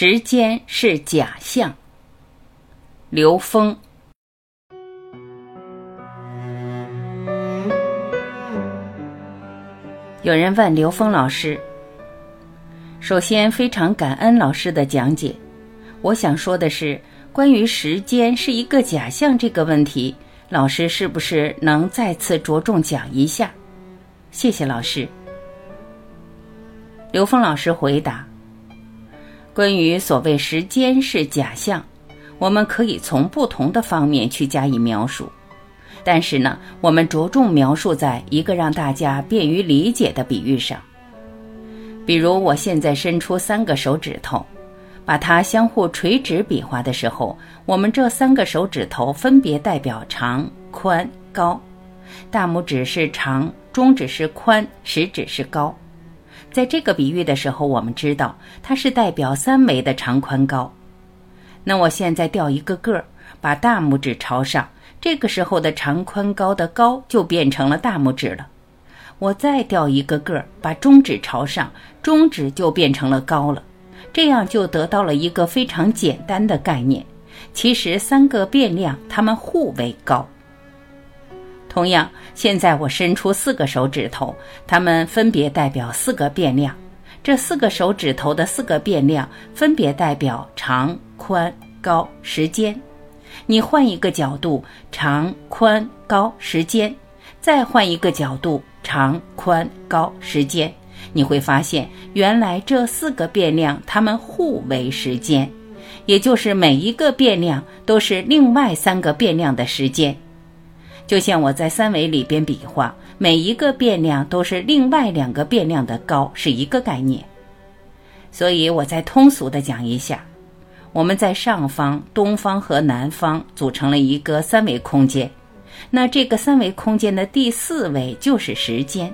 时间是假象。刘峰。有人问刘峰老师：“首先，非常感恩老师的讲解。我想说的是，关于时间是一个假象这个问题，老师是不是能再次着重讲一下？”谢谢老师。刘峰老师回答。关于所谓时间是假象，我们可以从不同的方面去加以描述，但是呢，我们着重描述在一个让大家便于理解的比喻上。比如，我现在伸出三个手指头，把它相互垂直比划的时候，我们这三个手指头分别代表长、宽、高，大拇指是长，中指是宽，食指是高。在这个比喻的时候，我们知道它是代表三维的长宽高。那我现在调一个个儿，把大拇指朝上，这个时候的长宽高的高就变成了大拇指了。我再调一个个儿，把中指朝上，中指就变成了高了。这样就得到了一个非常简单的概念：其实三个变量它们互为高。同样，现在我伸出四个手指头，它们分别代表四个变量。这四个手指头的四个变量分别代表长、宽、高、时间。你换一个角度，长、宽、高、时间，再换一个角度，长、宽、高、时间，你会发现，原来这四个变量它们互为时间，也就是每一个变量都是另外三个变量的时间。就像我在三维里边比划，每一个变量都是另外两个变量的高，是一个概念。所以，我再通俗的讲一下，我们在上方、东方和南方组成了一个三维空间，那这个三维空间的第四维就是时间。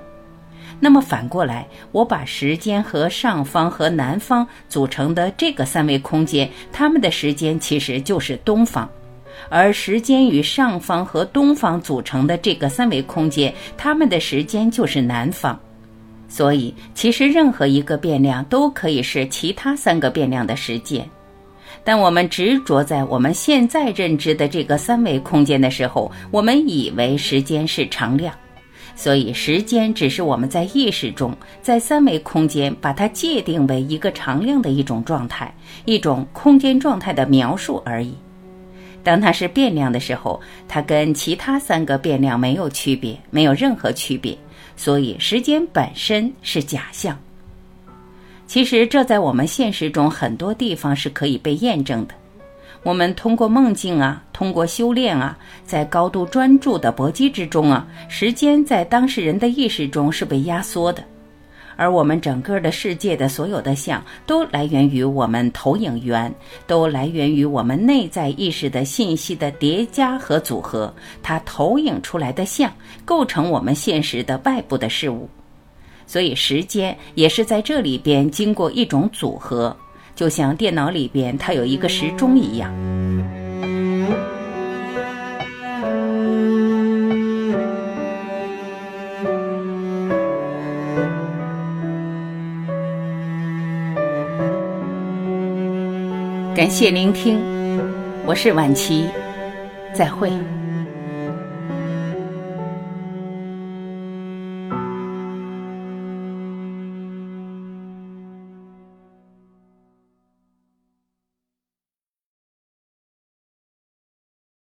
那么反过来，我把时间和上方和南方组成的这个三维空间，它们的时间其实就是东方。而时间与上方和东方组成的这个三维空间，它们的时间就是南方。所以，其实任何一个变量都可以是其他三个变量的时间。但我们执着在我们现在认知的这个三维空间的时候，我们以为时间是常量，所以时间只是我们在意识中在三维空间把它界定为一个常量的一种状态，一种空间状态的描述而已。当它是变量的时候，它跟其他三个变量没有区别，没有任何区别，所以时间本身是假象。其实这在我们现实中很多地方是可以被验证的。我们通过梦境啊，通过修炼啊，在高度专注的搏击之中啊，时间在当事人的意识中是被压缩的。而我们整个的世界的所有的像，都来源于我们投影源，都来源于我们内在意识的信息的叠加和组合。它投影出来的像，构成我们现实的外部的事物。所以，时间也是在这里边经过一种组合，就像电脑里边它有一个时钟一样。感谢聆听，我是婉琪，再会。